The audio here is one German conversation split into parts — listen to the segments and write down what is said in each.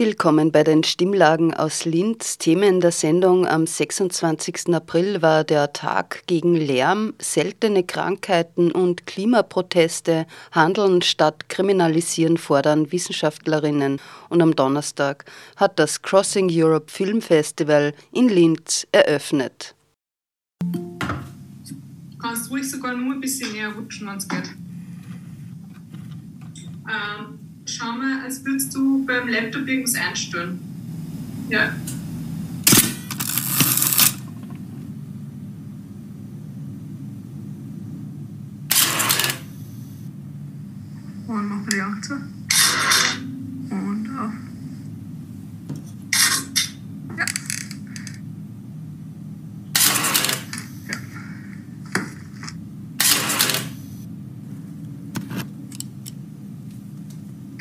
Willkommen bei den Stimmlagen aus Linz. Themen der Sendung am 26. April war der Tag gegen Lärm, seltene Krankheiten und Klimaproteste, Handeln statt Kriminalisieren fordern Wissenschaftlerinnen. Und am Donnerstag hat das Crossing Europe Film Festival in Linz eröffnet. Kannst ruhig sogar nur ein bisschen näher rutschen, wenn es geht. Ähm, schau mal, als würdest du beim Laptop irgendwas einstellen. Ja. Und noch die Angst. zu. Und auf. Ja. Ja.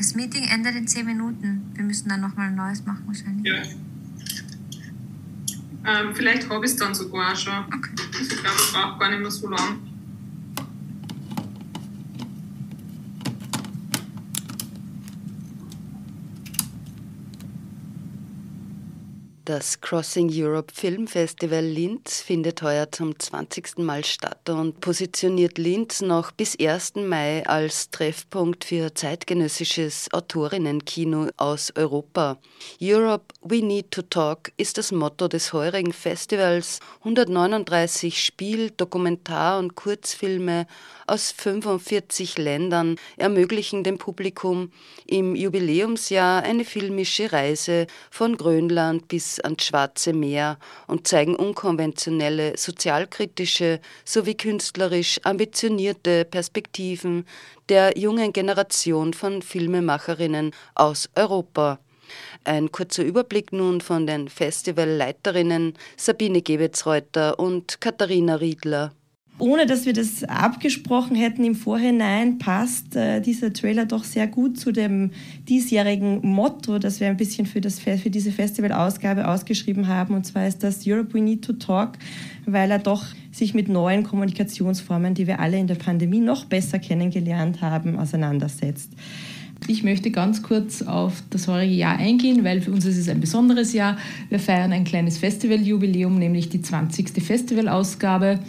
Das Meeting endet in 10 Minuten. Wir müssen dann nochmal ein neues machen wahrscheinlich. Ja. Ähm, vielleicht habe ich es dann sogar auch schon. Okay. Also ich glaube, es braucht gar nicht mehr so lang. Das Crossing Europe Film Festival Linz findet heuer zum 20. Mal statt und positioniert Linz noch bis 1. Mai als Treffpunkt für zeitgenössisches Autorinnen-Kino aus Europa. Europe We Need to Talk ist das Motto des heurigen Festivals. 139 Spiel-, Dokumentar- und Kurzfilme aus 45 Ländern ermöglichen dem Publikum im Jubiläumsjahr eine filmische Reise von Grönland bis ans Schwarze Meer und zeigen unkonventionelle, sozialkritische sowie künstlerisch ambitionierte Perspektiven der jungen Generation von Filmemacherinnen aus Europa. Ein kurzer Überblick nun von den Festivalleiterinnen Sabine Gebetzreuter und Katharina Riedler ohne dass wir das abgesprochen hätten im Vorhinein, passt äh, dieser Trailer doch sehr gut zu dem diesjährigen Motto, das wir ein bisschen für, das, für diese Festivalausgabe ausgeschrieben haben. Und zwar ist das Europe We Need to Talk, weil er doch sich mit neuen Kommunikationsformen, die wir alle in der Pandemie noch besser kennengelernt haben, auseinandersetzt. Ich möchte ganz kurz auf das heurige Jahr eingehen, weil für uns ist es ein besonderes Jahr. Wir feiern ein kleines Festivaljubiläum, nämlich die 20. Festivalausgabe.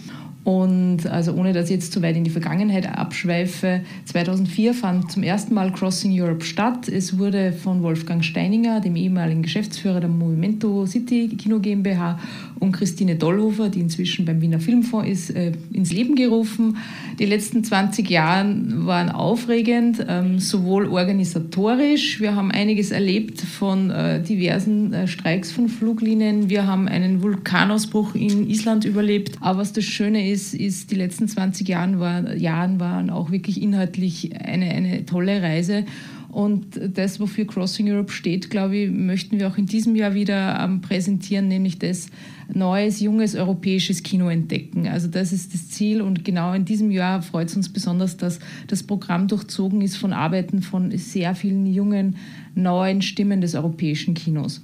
Und also ohne dass ich jetzt zu weit in die Vergangenheit abschweife, 2004 fand zum ersten Mal Crossing Europe statt. Es wurde von Wolfgang Steininger, dem ehemaligen Geschäftsführer der Movimento City Kino GmbH, und Christine Dollhofer, die inzwischen beim Wiener Filmfonds ist, äh, ins Leben gerufen. Die letzten 20 Jahre waren aufregend, ähm, sowohl organisatorisch. Wir haben einiges erlebt von äh, diversen äh, Streiks von Fluglinien. Wir haben einen Vulkanausbruch in Island überlebt. Aber was das Schöne ist, ist, die letzten 20 Jahre war, Jahren waren auch wirklich inhaltlich eine, eine tolle Reise. Und das, wofür Crossing Europe steht, glaube ich, möchten wir auch in diesem Jahr wieder ähm, präsentieren, nämlich das neues, junges europäisches Kino entdecken. Also das ist das Ziel und genau in diesem Jahr freut es uns besonders, dass das Programm durchzogen ist von Arbeiten von sehr vielen jungen, neuen Stimmen des europäischen Kinos.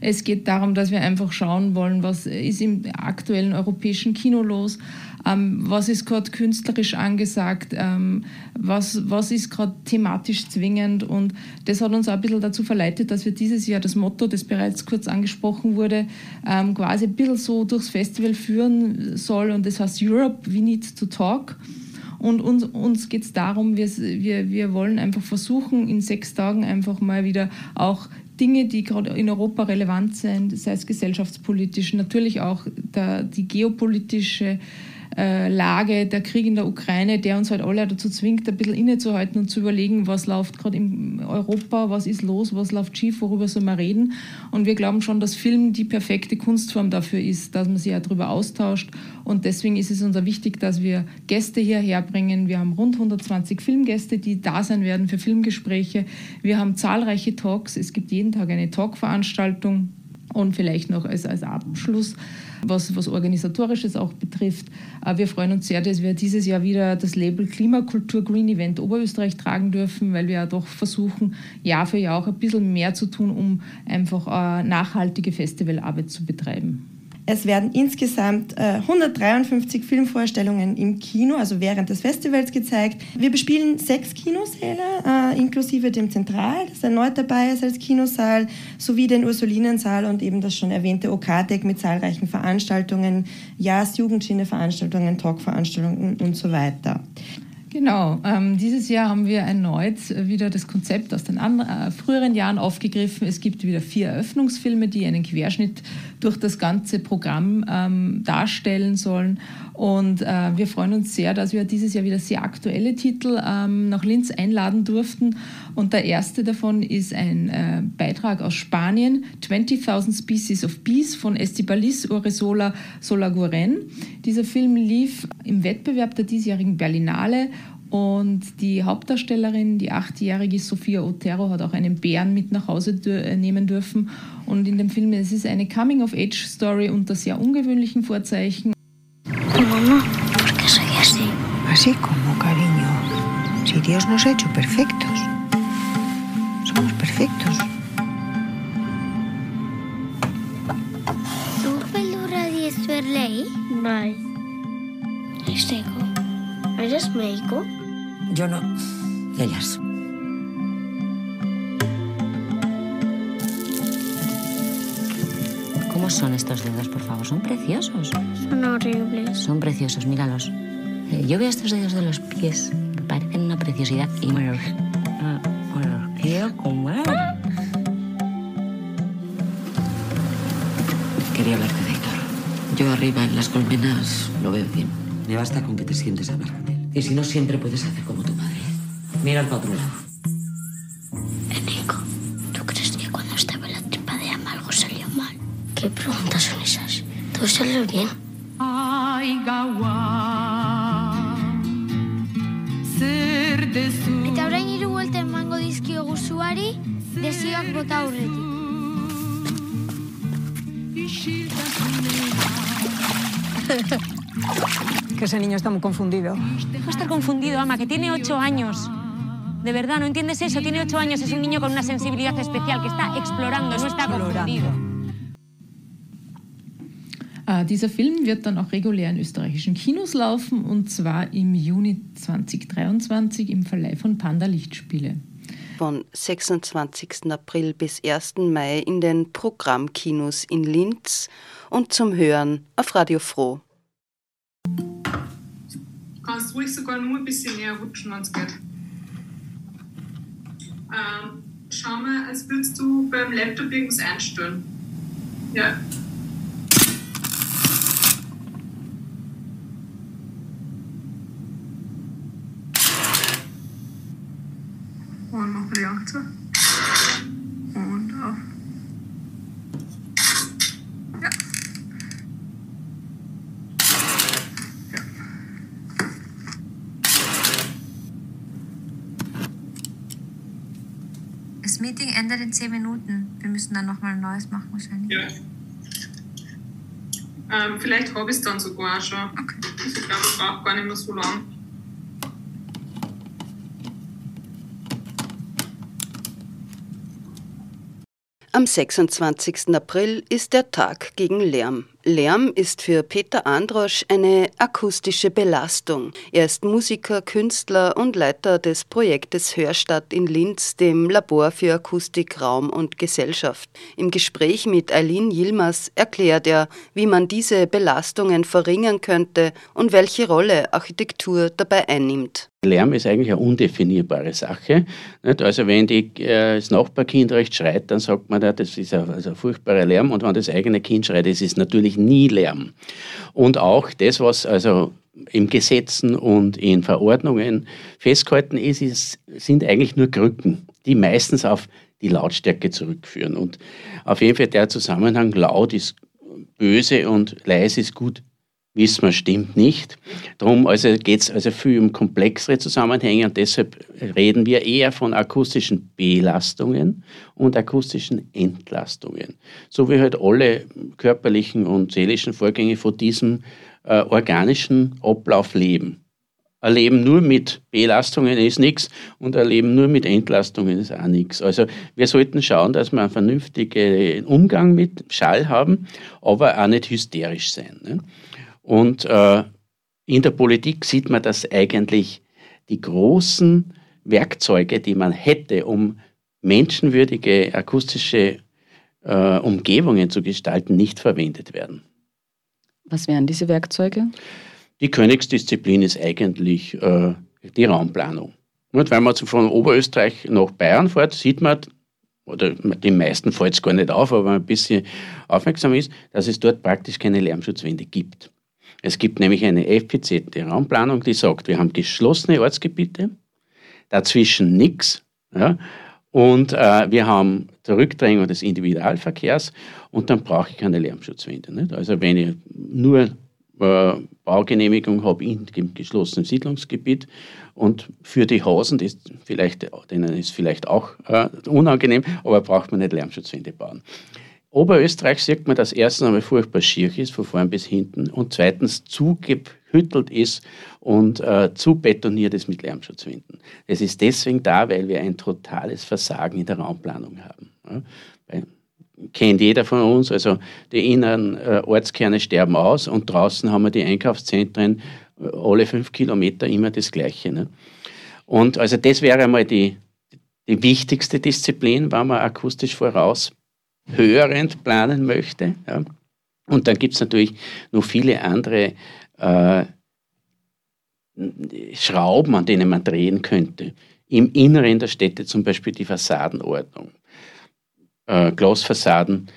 Es geht darum, dass wir einfach schauen wollen, was ist im aktuellen europäischen Kino los, ähm, was ist gerade künstlerisch angesagt, ähm, was, was ist gerade thematisch zwingend. Und das hat uns auch ein bisschen dazu verleitet, dass wir dieses Jahr das Motto, das bereits kurz angesprochen wurde, ähm, quasi ein bisschen so durchs Festival führen soll. Und das heißt Europe, we need to talk. Und uns, uns geht es darum, wir, wir, wir wollen einfach versuchen, in sechs Tagen einfach mal wieder auch Dinge, die gerade in Europa relevant sind, sei es gesellschaftspolitisch, natürlich auch der, die geopolitische äh, Lage, der Krieg in der Ukraine, der uns halt alle dazu zwingt, ein bisschen innezuhalten und zu überlegen, was läuft gerade in Europa, was ist los, was läuft schief, worüber soll man reden. Und wir glauben schon, dass Film die perfekte Kunstform dafür ist, dass man sich ja darüber austauscht. Und deswegen ist es uns auch wichtig, dass wir Gäste hierher bringen. Wir haben rund 120 Filmgäste, die da sein werden für Filmgespräche. Wir haben zahlreiche Talks. Es gibt jeden Tag eine Talkveranstaltung. Und vielleicht noch als, als Abschluss, was, was Organisatorisches auch betrifft. Äh, wir freuen uns sehr, dass wir dieses Jahr wieder das Label Klimakultur Green Event Oberösterreich tragen dürfen, weil wir ja doch versuchen, Jahr für Jahr auch ein bisschen mehr zu tun, um einfach äh, nachhaltige Festivalarbeit zu betreiben. Es werden insgesamt äh, 153 Filmvorstellungen im Kino, also während des Festivals gezeigt. Wir bespielen sechs Kinosäle, äh, inklusive dem Zentral, das erneut dabei ist als Kinosaal, sowie den Ursulinensaal und eben das schon erwähnte OK-Deck mit zahlreichen Veranstaltungen, Jahres-, Jugendschiene-Veranstaltungen, Talk-Veranstaltungen und so weiter. Genau, ähm, dieses Jahr haben wir erneut wieder das Konzept aus den äh, früheren Jahren aufgegriffen. Es gibt wieder vier Eröffnungsfilme, die einen Querschnitt durch das ganze Programm ähm, darstellen sollen. Und äh, wir freuen uns sehr, dass wir dieses Jahr wieder sehr aktuelle Titel ähm, nach Linz einladen durften. Und der erste davon ist ein äh, Beitrag aus Spanien, 20.000 Species of Bees von Estibalis Urresola Solaguren. Dieser Film lief im Wettbewerb der diesjährigen Berlinale und die Hauptdarstellerin, die achtjährige Sophia Otero, hat auch einen Bären mit nach Hause äh, nehmen dürfen. Und in dem Film es ist eine Coming-of-Age-Story unter sehr ungewöhnlichen Vorzeichen. Mamá, ¿por qué soy así? Así como, cariño. Si Dios nos ha hecho perfectos. Pelura és verlei? Mai. I seco. Eres médico? Yo no. Ellas. ¿Cómo son estos dedos, por favor? Son preciosos. Son horribles. Son preciosos, míralos. Eh, Yo veo estos dedos de los pies, me parecen una preciosidad y me los, ah, me los quiero comer. Quería hablarte. Yo arriba en las colmenas lo veo bien. Me basta con que te sientes a hablar con él. Y si no, siempre puedes hacer como tu madre. Mira para otro lado. Nico, ¿tú crees que cuando estaba en la tripa de Ama algo salió mal? ¿Qué preguntas son esas? Todo salió bien. Que ese niño está muy confundido. Va a estar confundido, Ama, que tiene ocho años. De verdad, ¿no entiendes eso? Tiene ocho años, es un niño con una sensibilidad especial que está explorando, no está confundido. Äh, dieser Film wird dann auch regulär in österreichischen Kinos laufen und zwar im Juni 2023 im Verleih von Panda Lichtspiele. Von 26. April bis 1. Mai in den Programmkinos in Linz und zum Hören auf Radio Froh. Ruhig sogar nur ein bisschen näher rutschen, wenn es geht. Ähm, schau mal, als würdest du beim Laptop irgendwas einstellen. Ja. Und noch die Angst. Und auf. Ja. Ja. Das Meeting endet in 10 Minuten. Wir müssen dann nochmal ein neues machen wahrscheinlich. Ja. Ähm, vielleicht habe ich es dann sogar auch schon. Okay. Also ich glaube, es braucht gar nicht mehr so lang. Am 26. April ist der Tag gegen Lärm. Lärm ist für Peter Androsch eine akustische Belastung. Er ist Musiker, Künstler und Leiter des Projektes Hörstadt in Linz, dem Labor für Akustik, Raum und Gesellschaft. Im Gespräch mit Eileen Yilmaz erklärt er, wie man diese Belastungen verringern könnte und welche Rolle Architektur dabei einnimmt. Lärm ist eigentlich eine undefinierbare Sache. Also wenn die, äh, das Nachbarkind recht schreit, dann sagt man, da, das ist ein, also ein furchtbarer Lärm. Und wenn das eigene Kind schreit, ist es natürlich nie Lärm. Und auch das, was also im Gesetzen und in Verordnungen festgehalten ist, ist, sind eigentlich nur Krücken, die meistens auf die Lautstärke zurückführen. Und auf jeden Fall der Zusammenhang laut ist böse und leise ist gut wissen wir, stimmt nicht. Darum also geht es also viel um komplexere Zusammenhänge und deshalb reden wir eher von akustischen Belastungen und akustischen Entlastungen. So wie halt alle körperlichen und seelischen Vorgänge von diesem äh, organischen Ablauf leben. Ein Leben nur mit Belastungen ist nichts und ein Leben nur mit Entlastungen ist auch nichts. Also wir sollten schauen, dass wir einen vernünftigen Umgang mit Schall haben, aber auch nicht hysterisch sein. Ne? Und äh, in der Politik sieht man, dass eigentlich die großen Werkzeuge, die man hätte, um menschenwürdige akustische äh, Umgebungen zu gestalten, nicht verwendet werden. Was wären diese Werkzeuge? Die Königsdisziplin ist eigentlich äh, die Raumplanung. Und wenn man von Oberösterreich nach Bayern fährt, sieht man, oder den meisten fällt es gar nicht auf, aber wenn man ein bisschen aufmerksam ist, dass es dort praktisch keine Lärmschutzwände gibt. Es gibt nämlich eine effiziente Raumplanung, die sagt, wir haben geschlossene Ortsgebiete, dazwischen nichts. Ja, und äh, wir haben Zurückdrängung des Individualverkehrs und dann brauche ich keine Lärmschutzwände. Nicht? Also wenn ich nur äh, Baugenehmigung habe in geschlossenen Siedlungsgebiet und für die Hausen, das vielleicht, denen ist vielleicht auch äh, unangenehm, aber braucht man nicht Lärmschutzwände bauen. Oberösterreich sieht man, dass erstens einmal furchtbar schier ist, von vorn bis hinten, und zweitens zugehüttelt ist und äh, zu betoniert ist mit Lärmschutzwänden. Das ist deswegen da, weil wir ein totales Versagen in der Raumplanung haben. Ja? kennt jeder von uns, also die inneren äh, Ortskerne sterben aus und draußen haben wir die Einkaufszentren äh, alle fünf Kilometer immer das Gleiche. Ne? Und also das wäre einmal die, die wichtigste Disziplin, wenn man akustisch voraus hörend planen möchte. Ja. Und dann gibt es natürlich noch viele andere äh, Schrauben, an denen man drehen könnte. Im Inneren der Städte zum Beispiel die Fassadenordnung. Äh, Glasfassaden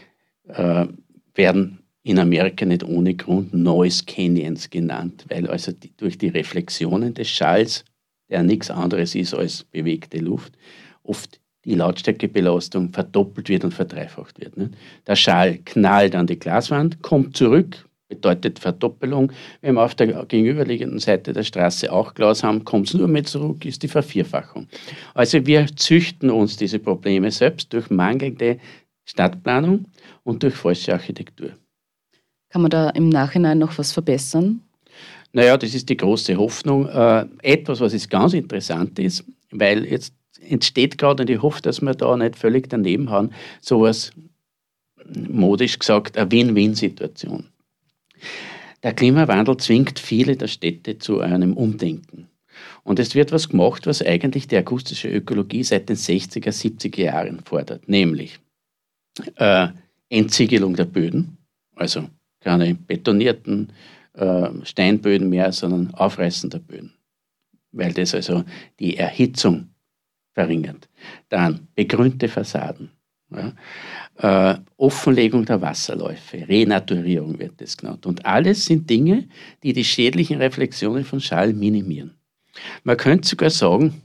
äh, werden in Amerika nicht ohne Grund Noise Canyons genannt, weil also die, durch die Reflexionen des Schalls, der nichts anderes ist als bewegte Luft, oft die Lautstärkebelastung verdoppelt wird und verdreifacht wird. Ne? Der Schall knallt an die Glaswand, kommt zurück, bedeutet Verdoppelung. Wenn wir auf der gegenüberliegenden Seite der Straße auch Glas haben, kommt es nur mehr zurück, ist die Vervierfachung. Also wir züchten uns diese Probleme selbst durch mangelnde Stadtplanung und durch falsche Architektur. Kann man da im Nachhinein noch was verbessern? Naja, das ist die große Hoffnung. Äh, etwas, was jetzt ganz interessant ist, weil jetzt entsteht gerade, und ich hoffe, dass wir da nicht völlig daneben haben, sowas modisch gesagt, eine Win-Win-Situation. Der Klimawandel zwingt viele der Städte zu einem Umdenken. Und es wird was gemacht, was eigentlich die akustische Ökologie seit den 60er, 70er Jahren fordert, nämlich äh, Entsiegelung der Böden, also keine betonierten äh, Steinböden mehr, sondern Aufreißen der Böden, weil das also die Erhitzung verringert. Dann begrünte Fassaden. Ja. Äh, Offenlegung der Wasserläufe, Renaturierung wird das genannt. Und alles sind Dinge, die die schädlichen Reflexionen von Schall minimieren. Man könnte sogar sagen,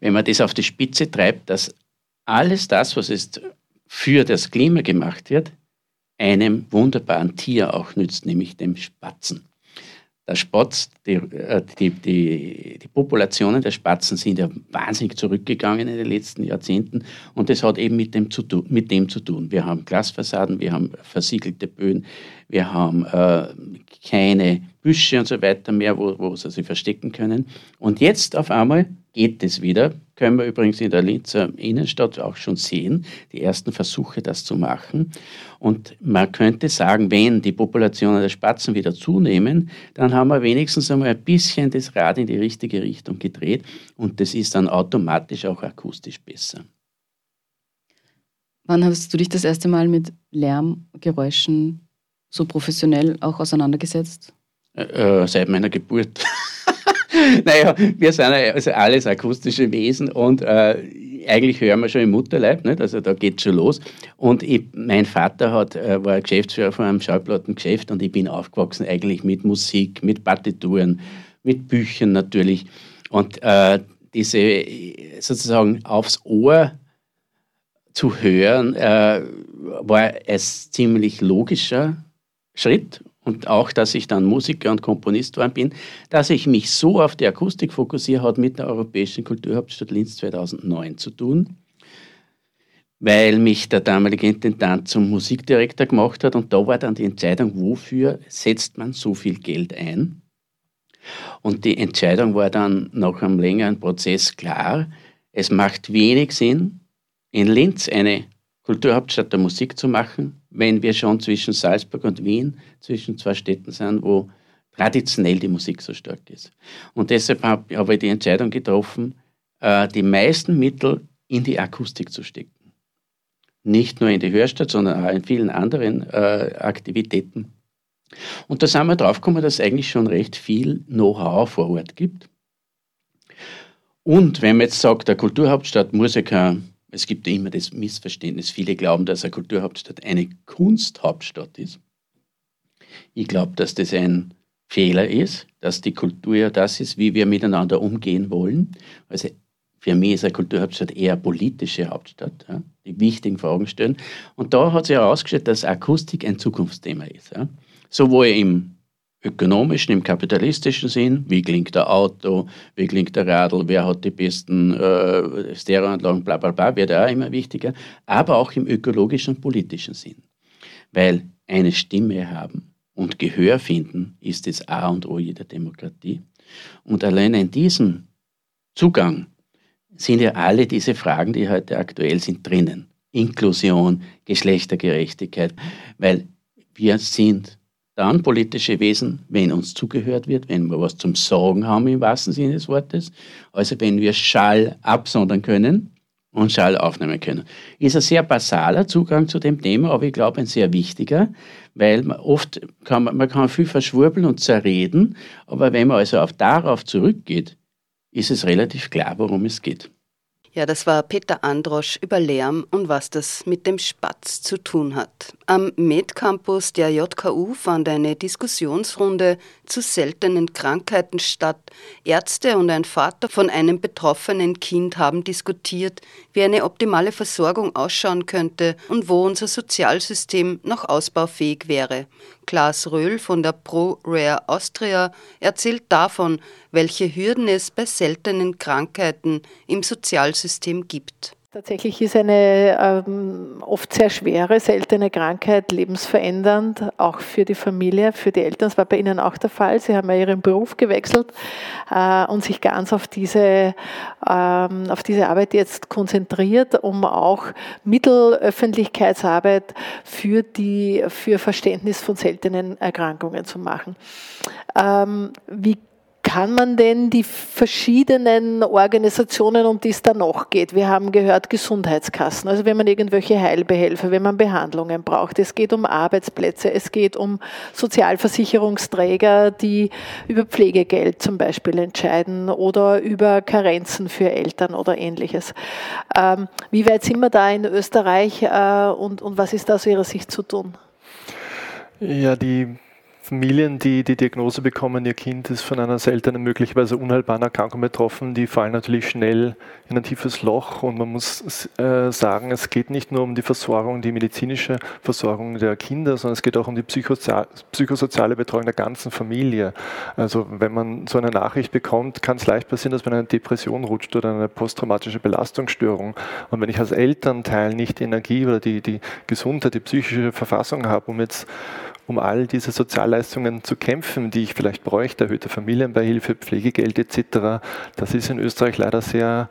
wenn man das auf die Spitze treibt, dass alles das, was jetzt für das Klima gemacht wird, einem wunderbaren Tier auch nützt, nämlich dem Spatzen der Spatz, die, äh, die, die, die, Populationen der Spatzen sind ja wahnsinnig zurückgegangen in den letzten Jahrzehnten und das hat eben mit dem zu tun. Mit dem zu tun. Wir haben Glasfassaden, wir haben versiegelte Böden, wir haben äh, keine Büsche und so weiter mehr, wo, wo sie sich verstecken können. Und jetzt auf einmal geht es wieder. Können wir übrigens in der Linzer Innenstadt auch schon sehen, die ersten Versuche, das zu machen. Und man könnte sagen, wenn die Populationen der Spatzen wieder zunehmen, dann haben wir wenigstens einmal ein bisschen das Rad in die richtige Richtung gedreht und das ist dann automatisch auch akustisch besser. Wann hast du dich das erste Mal mit Lärmgeräuschen so professionell auch auseinandergesetzt? Äh, äh seit meiner Geburt. naja, wir sind also alles akustische Wesen und äh, eigentlich hören wir schon im Mutterleib, nicht? also da geht es schon los. Und ich, mein Vater hat, äh, war Geschäftsführer von einem Schallplattengeschäft und ich bin aufgewachsen eigentlich mit Musik, mit Partituren, mit Büchern natürlich. Und äh, diese sozusagen aufs Ohr zu hören, äh, war ein ziemlich logischer Schritt und auch, dass ich dann Musiker und Komponist geworden bin, dass ich mich so auf die Akustik fokussiere, hat mit der Europäischen Kulturhauptstadt Linz 2009 zu tun, weil mich der damalige Intendant zum Musikdirektor gemacht hat und da war dann die Entscheidung, wofür setzt man so viel Geld ein? Und die Entscheidung war dann nach einem längeren Prozess klar, es macht wenig Sinn, in Linz eine Kulturhauptstadt der Musik zu machen, wenn wir schon zwischen Salzburg und Wien, zwischen zwei Städten sind, wo traditionell die Musik so stark ist. Und deshalb habe hab ich die Entscheidung getroffen, äh, die meisten Mittel in die Akustik zu stecken. Nicht nur in die Hörstadt, sondern auch in vielen anderen äh, Aktivitäten. Und da sind wir draufgekommen, dass es eigentlich schon recht viel Know-how vor Ort gibt. Und wenn man jetzt sagt, der Kulturhauptstadt muss ja kein es gibt immer das Missverständnis. Viele glauben, dass eine Kulturhauptstadt eine Kunsthauptstadt ist. Ich glaube, dass das ein Fehler ist, dass die Kultur ja das ist, wie wir miteinander umgehen wollen. Also für mich ist eine Kulturhauptstadt eher eine politische Hauptstadt, ja, die wichtigen Fragen stellen. Und da hat sich herausgestellt, dass Akustik ein Zukunftsthema ist. Ja. Sowohl im ökonomischen, im kapitalistischen Sinn, wie klingt der Auto, wie klingt der Radl, wer hat die besten äh, Stereoanlagen, bla bla bla, wird auch immer wichtiger, aber auch im ökologischen und politischen Sinn. Weil eine Stimme haben und Gehör finden ist das A und O jeder Demokratie. Und allein in diesem Zugang sind ja alle diese Fragen, die heute aktuell sind, drinnen. Inklusion, Geschlechtergerechtigkeit, weil wir sind dann politische Wesen, wenn uns zugehört wird, wenn wir was zum Sagen haben im wahrsten Sinne des Wortes, also wenn wir Schall absondern können und Schall aufnehmen können. Ist ein sehr basaler Zugang zu dem Thema, aber ich glaube ein sehr wichtiger, weil man oft kann man kann viel verschwurbeln und zerreden, aber wenn man also auf darauf zurückgeht, ist es relativ klar, worum es geht. Ja, das war Peter Androsch über Lärm und was das mit dem Spatz zu tun hat. Am Med-Campus der JKU fand eine Diskussionsrunde zu seltenen Krankheiten statt. Ärzte und ein Vater von einem betroffenen Kind haben diskutiert, wie eine optimale Versorgung ausschauen könnte und wo unser Sozialsystem noch ausbaufähig wäre. Klaas Röhl von der ProRare Austria erzählt davon, welche Hürden es bei seltenen Krankheiten im Sozialsystem gibt. Tatsächlich ist eine ähm, oft sehr schwere, seltene Krankheit lebensverändernd, auch für die Familie, für die Eltern. Das war bei Ihnen auch der Fall. Sie haben ja Ihren Beruf gewechselt äh, und sich ganz auf diese, ähm, auf diese Arbeit jetzt konzentriert, um auch Mittelöffentlichkeitsarbeit für, die, für Verständnis von seltenen Erkrankungen zu machen. Ähm, wie kann man denn die verschiedenen Organisationen, um die es da noch geht, wir haben gehört Gesundheitskassen, also wenn man irgendwelche Heilbehelfer, wenn man Behandlungen braucht, es geht um Arbeitsplätze, es geht um Sozialversicherungsträger, die über Pflegegeld zum Beispiel entscheiden oder über Karenzen für Eltern oder ähnliches. Ähm, wie weit sind wir da in Österreich äh, und was ist da aus Ihrer Sicht zu tun? Ja, die Familien, die die Diagnose bekommen, ihr Kind ist von einer seltenen, möglicherweise unheilbaren Erkrankung betroffen, die fallen natürlich schnell in ein tiefes Loch und man muss äh, sagen, es geht nicht nur um die Versorgung, die medizinische Versorgung der Kinder, sondern es geht auch um die psychosoziale Betreuung der ganzen Familie. Also wenn man so eine Nachricht bekommt, kann es leicht passieren, dass man in eine Depression rutscht oder eine posttraumatische Belastungsstörung. Und wenn ich als Elternteil nicht die Energie oder die, die Gesundheit, die psychische Verfassung habe, um jetzt um all diese Sozialleistungen zu kämpfen, die ich vielleicht bräuchte, erhöhte Familienbeihilfe, Pflegegeld etc. Das ist in Österreich leider sehr,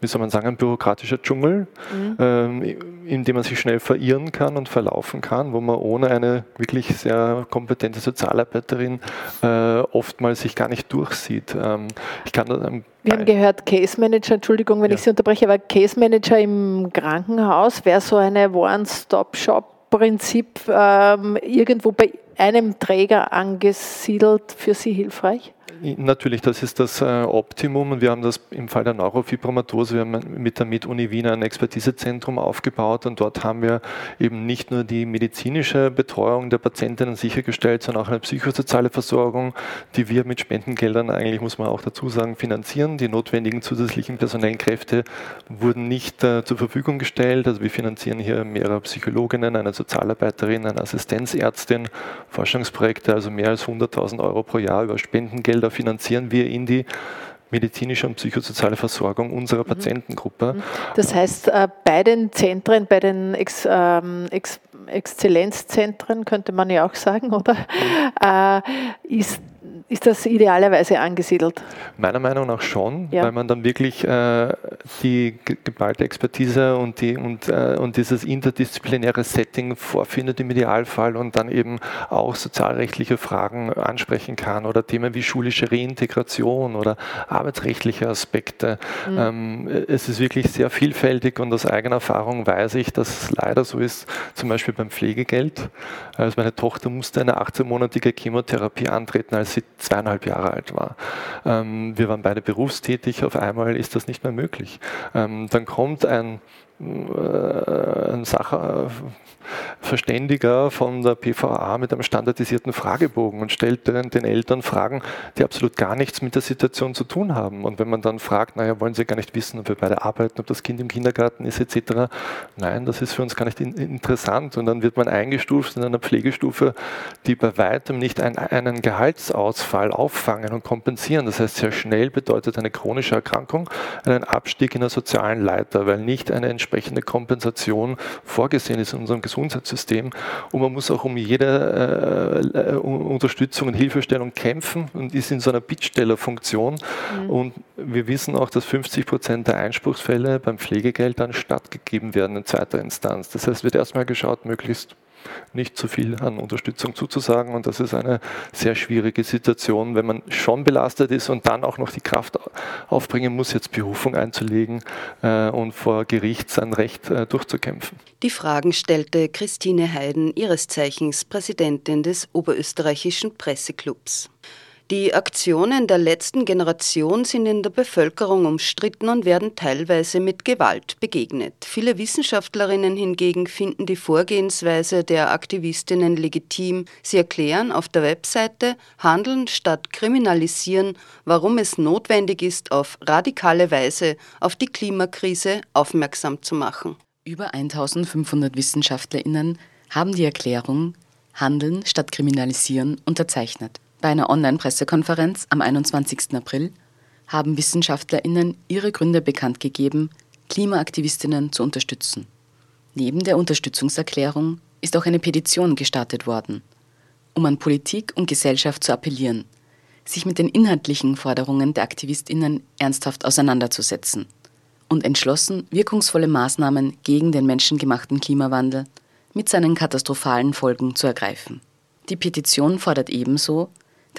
wie soll man sagen, ein bürokratischer Dschungel, mhm. ähm, in dem man sich schnell verirren kann und verlaufen kann, wo man ohne eine wirklich sehr kompetente Sozialarbeiterin äh, oftmals sich gar nicht durchsieht. Ähm, ich kann ähm, wir haben gehört, Case Manager, Entschuldigung, wenn ja. ich Sie unterbreche, aber Case Manager im Krankenhaus wäre so eine One-Stop-Shop Prinzip ähm, irgendwo bei einem Träger angesiedelt für Sie hilfreich? Natürlich, das ist das äh, Optimum und wir haben das im Fall der Neurofibromatose, wir haben mit der MIT-Uni Wien ein Expertisezentrum aufgebaut und dort haben wir eben nicht nur die medizinische Betreuung der Patientinnen sichergestellt, sondern auch eine psychosoziale Versorgung, die wir mit Spendengeldern eigentlich, muss man auch dazu sagen, finanzieren. Die notwendigen zusätzlichen personellen Kräfte wurden nicht äh, zur Verfügung gestellt. Also wir finanzieren hier mehrere Psychologinnen, eine Sozialarbeiterin, eine Assistenzärztin, Forschungsprojekte, also mehr als 100.000 Euro pro Jahr über Spendengelder finanzieren wir in die medizinische und psychosoziale Versorgung unserer mhm. Patientengruppe. Mhm. Das heißt, äh, bei den Zentren, bei den Ex, ähm, Ex Exzellenzzentren, könnte man ja auch sagen, oder? Mhm. Äh, ist ist das idealerweise angesiedelt? Meiner Meinung nach schon, ja. weil man dann wirklich äh, die geballte Expertise und, die, und, äh, und dieses interdisziplinäre Setting vorfindet im Idealfall und dann eben auch sozialrechtliche Fragen ansprechen kann oder Themen wie schulische Reintegration oder arbeitsrechtliche Aspekte. Mhm. Ähm, es ist wirklich sehr vielfältig und aus eigener Erfahrung weiß ich, dass es leider so ist, zum Beispiel beim Pflegegeld. Also meine Tochter musste eine 18-monatige Chemotherapie antreten, als sie zweieinhalb Jahre alt war. Ähm, wir waren beide berufstätig, auf einmal ist das nicht mehr möglich. Ähm, dann kommt ein, ein Sacher, Verständiger von der PVA mit einem standardisierten Fragebogen und stellt den, Eltern Fragen, die absolut gar nichts mit der Situation zu tun haben. Und wenn man dann fragt, naja, wollen Sie gar nicht wissen, ob wir beide arbeiten, ob das Kind im Kindergarten ist, etc., nein, das ist für uns gar nicht in, interessant. Und dann wird man eingestuft in einer Pflegestufe, die bei weitem nicht ein, einen Gehaltsausfall auffangen und kompensieren. Das heißt, sehr schnell bedeutet eine chronische Erkrankung einen Abstieg in der sozialen Leiter, weil nicht eine entsprechende Kompensation vorgesehen ist in unserem Gesundheitssystem. Und man muss auch um jede äh, äh Unterstützung und Hilfestellung kämpfen und ist in so einer Bittstellerfunktion. Mhm. Und wir wissen auch, dass 50 Prozent der Einspruchsfälle beim Pflegegeld dann stattgegeben werden in zweiter Instanz. Das heißt, wird erstmal geschaut, möglichst nicht zu viel an Unterstützung zuzusagen. Und das ist eine sehr schwierige Situation, wenn man schon belastet ist und dann auch noch die Kraft aufbringen muss, jetzt Berufung einzulegen äh, und vor Gericht sein Recht äh, durchzukämpfen. Die Fragen stellte Christine Heiden, ihres Zeichens Präsidentin des Oberösterreichischen Presseclubs. Die Aktionen der letzten Generation sind in der Bevölkerung umstritten und werden teilweise mit Gewalt begegnet. Viele Wissenschaftlerinnen hingegen finden die Vorgehensweise der Aktivistinnen legitim. Sie erklären auf der Webseite Handeln statt Kriminalisieren, warum es notwendig ist, auf radikale Weise auf die Klimakrise aufmerksam zu machen. Über 1500 Wissenschaftlerinnen haben die Erklärung Handeln statt Kriminalisieren unterzeichnet. Bei einer Online-Pressekonferenz am 21. April haben WissenschaftlerInnen ihre Gründe bekannt gegeben, KlimaaktivistInnen zu unterstützen. Neben der Unterstützungserklärung ist auch eine Petition gestartet worden, um an Politik und Gesellschaft zu appellieren, sich mit den inhaltlichen Forderungen der AktivistInnen ernsthaft auseinanderzusetzen und entschlossen wirkungsvolle Maßnahmen gegen den menschengemachten Klimawandel mit seinen katastrophalen Folgen zu ergreifen. Die Petition fordert ebenso,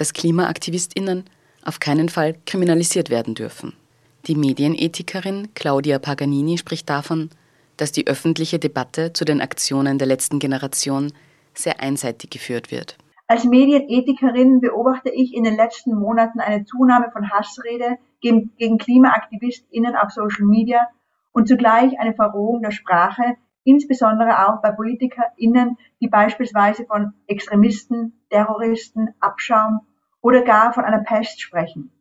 dass KlimaaktivistInnen auf keinen Fall kriminalisiert werden dürfen. Die Medienethikerin Claudia Paganini spricht davon, dass die öffentliche Debatte zu den Aktionen der letzten Generation sehr einseitig geführt wird. Als Medienethikerin beobachte ich in den letzten Monaten eine Zunahme von Hassrede gegen, KlimaaktivistInnen auf Social Media und zugleich eine Verrohung der Sprache, insbesondere auch bei PolitikerInnen, die beispielsweise von Extremisten, Terroristen, Abschaum oder gar von einer Pest sprechen.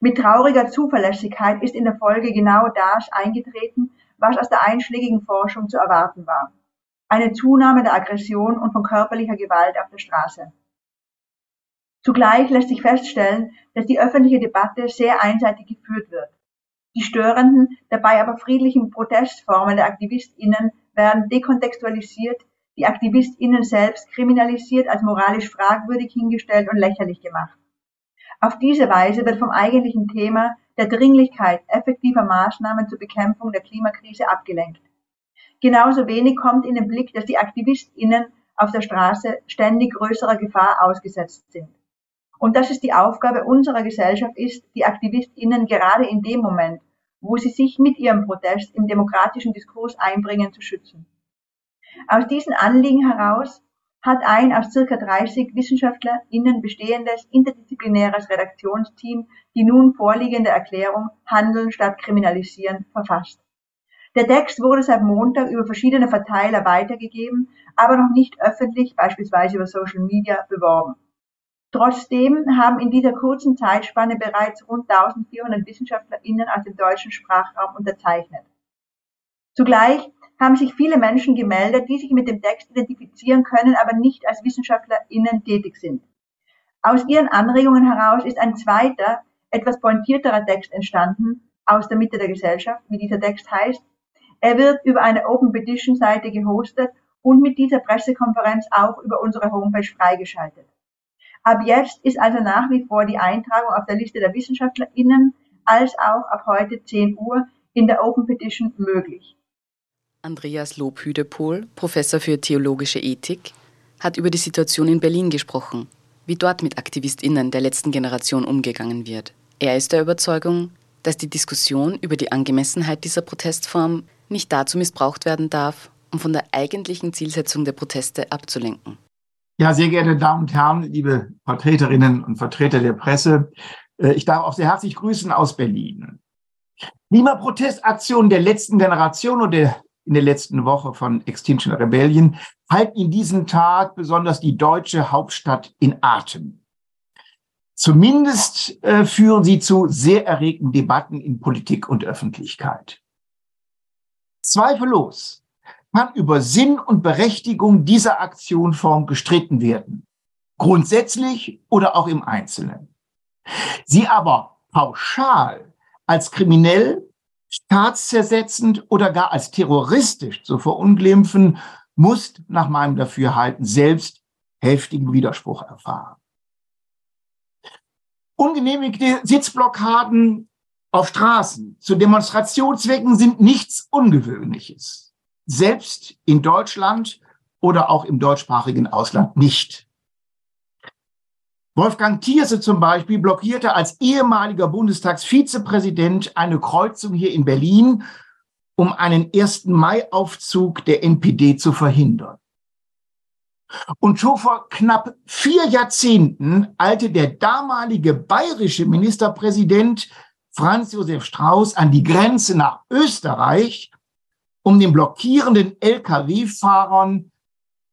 Mit trauriger Zuverlässigkeit ist in der Folge genau das eingetreten, was aus der einschlägigen Forschung zu erwarten war. Eine Zunahme der Aggression und von körperlicher Gewalt auf der Straße. Zugleich lässt sich feststellen, dass die öffentliche Debatte sehr einseitig geführt wird. Die störenden, dabei aber friedlichen Protestformen der AktivistInnen werden dekontextualisiert die AktivistInnen selbst kriminalisiert, als moralisch fragwürdig hingestellt und lächerlich gemacht. Auf diese Weise wird vom eigentlichen Thema der Dringlichkeit effektiver Maßnahmen zur Bekämpfung der Klimakrise abgelenkt. Genauso wenig kommt in den Blick, dass die AktivistInnen auf der Straße ständig größerer Gefahr ausgesetzt sind. Und dass es die Aufgabe unserer Gesellschaft ist, die AktivistInnen gerade in dem Moment, wo sie sich mit ihrem Protest im demokratischen Diskurs einbringen, zu schützen. Aus diesen Anliegen heraus hat ein aus circa 30 WissenschaftlerInnen bestehendes interdisziplinäres Redaktionsteam die nun vorliegende Erklärung Handeln statt Kriminalisieren verfasst. Der Text wurde seit Montag über verschiedene Verteiler weitergegeben, aber noch nicht öffentlich, beispielsweise über Social Media, beworben. Trotzdem haben in dieser kurzen Zeitspanne bereits rund 1400 WissenschaftlerInnen aus dem deutschen Sprachraum unterzeichnet. Zugleich haben sich viele Menschen gemeldet, die sich mit dem Text identifizieren können, aber nicht als WissenschaftlerInnen tätig sind. Aus ihren Anregungen heraus ist ein zweiter, etwas pointierterer Text entstanden, aus der Mitte der Gesellschaft, wie dieser Text heißt. Er wird über eine Open Petition Seite gehostet und mit dieser Pressekonferenz auch über unsere Homepage freigeschaltet. Ab jetzt ist also nach wie vor die Eintragung auf der Liste der WissenschaftlerInnen als auch ab heute 10 Uhr in der Open Petition möglich. Andreas Lobhüdepohl, Professor für theologische Ethik, hat über die Situation in Berlin gesprochen, wie dort mit AktivistInnen der letzten Generation umgegangen wird. Er ist der Überzeugung, dass die Diskussion über die Angemessenheit dieser Protestform nicht dazu missbraucht werden darf, um von der eigentlichen Zielsetzung der Proteste abzulenken. Ja, sehr geehrte Damen und Herren, liebe Vertreterinnen und Vertreter der Presse, äh, ich darf auch sehr herzlich grüßen aus Berlin. Klimaprotestaktionen der letzten Generation und der, in der letzten Woche von Extinction Rebellion halten in diesem Tag besonders die deutsche Hauptstadt in Atem. Zumindest äh, führen sie zu sehr erregten Debatten in Politik und Öffentlichkeit. Zweifellos kann über Sinn und Berechtigung dieser Aktionform gestritten werden, grundsätzlich oder auch im Einzelnen. Sie aber pauschal als kriminell, staatszersetzend oder gar als terroristisch zu verunglimpfen, muss nach meinem Dafürhalten selbst heftigen Widerspruch erfahren. Ungenehmigte Sitzblockaden auf Straßen zu Demonstrationszwecken sind nichts Ungewöhnliches. Selbst in Deutschland oder auch im deutschsprachigen Ausland nicht. Wolfgang Thierse zum Beispiel blockierte als ehemaliger Bundestagsvizepräsident eine Kreuzung hier in Berlin, um einen 1. Mai-Aufzug der NPD zu verhindern. Und schon vor knapp vier Jahrzehnten eilte der damalige bayerische Ministerpräsident Franz Josef Strauß an die Grenze nach Österreich, um den blockierenden Lkw-Fahrern,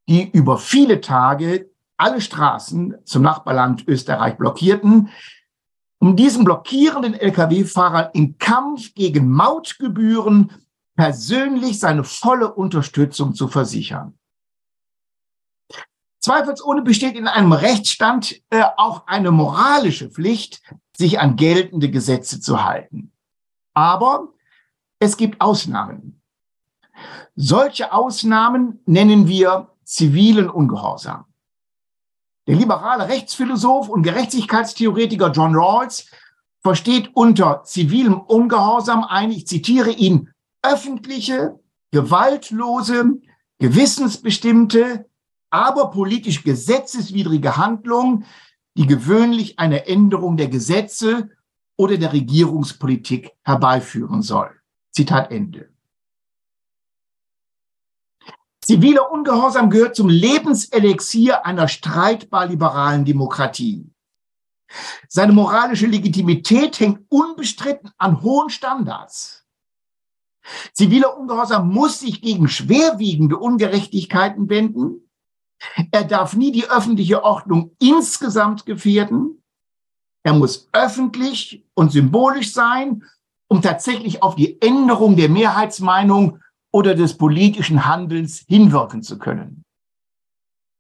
die über viele Tage alle Straßen zum Nachbarland Österreich blockierten, um diesen blockierenden Lkw-Fahrern im Kampf gegen Mautgebühren persönlich seine volle Unterstützung zu versichern. Zweifelsohne besteht in einem Rechtsstand äh, auch eine moralische Pflicht, sich an geltende Gesetze zu halten. Aber es gibt Ausnahmen. Solche Ausnahmen nennen wir zivilen Ungehorsam. Der liberale Rechtsphilosoph und Gerechtigkeitstheoretiker John Rawls versteht unter zivilem Ungehorsam ein, ich zitiere ihn, öffentliche, gewaltlose, gewissensbestimmte, aber politisch gesetzeswidrige Handlung, die gewöhnlich eine Änderung der Gesetze oder der Regierungspolitik herbeiführen soll. Zitat Ende. Ziviler Ungehorsam gehört zum Lebenselixier einer streitbar liberalen Demokratie. Seine moralische Legitimität hängt unbestritten an hohen Standards. Ziviler Ungehorsam muss sich gegen schwerwiegende Ungerechtigkeiten wenden er darf nie die öffentliche Ordnung insgesamt gefährden. Er muss öffentlich und symbolisch sein, um tatsächlich auf die Änderung der Mehrheitsmeinung oder des politischen Handelns hinwirken zu können.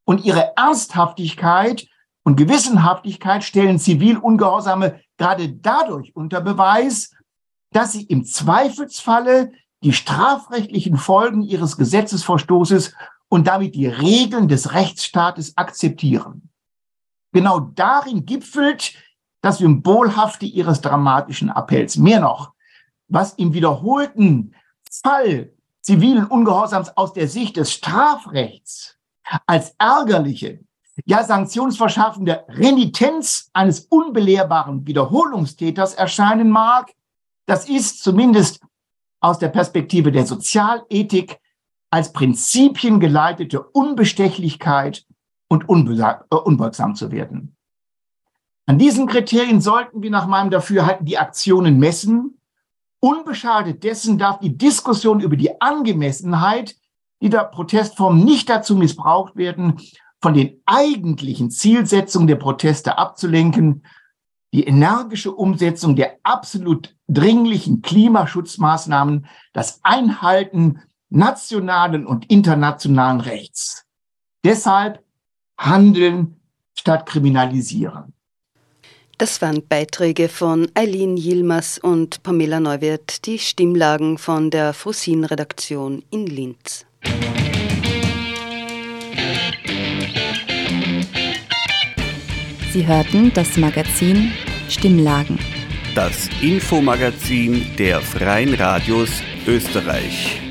Und ihre Ernsthaftigkeit und Gewissenhaftigkeit stellen Zivilungehorsame gerade dadurch unter Beweis, dass sie im Zweifelsfalle die strafrechtlichen Folgen ihres Gesetzesverstoßes und damit die Regeln des Rechtsstaates akzeptieren. Genau darin gipfelt das Symbolhafte ihres dramatischen Appells. Mehr noch, was im wiederholten Fall zivilen Ungehorsams aus der Sicht des Strafrechts als ärgerliche, ja sanktionsverschaffende Renitenz eines unbelehrbaren Wiederholungstäters erscheinen mag, das ist zumindest aus der Perspektive der Sozialethik als prinzipiengeleitete Unbestechlichkeit und äh, unbeugsam zu werden. An diesen Kriterien sollten wir nach meinem Dafürhalten die Aktionen messen. Unbeschadet dessen darf die Diskussion über die Angemessenheit dieser Protestform nicht dazu missbraucht werden, von den eigentlichen Zielsetzungen der Proteste abzulenken, die energische Umsetzung der absolut dringlichen Klimaschutzmaßnahmen, das Einhalten nationalen und internationalen Rechts. Deshalb handeln statt kriminalisieren. Das waren Beiträge von Eileen Yilmaz und Pamela Neuwirth, die Stimmlagen von der Frosin-Redaktion in Linz. Sie hörten das Magazin Stimmlagen. Das Infomagazin der Freien Radios Österreich.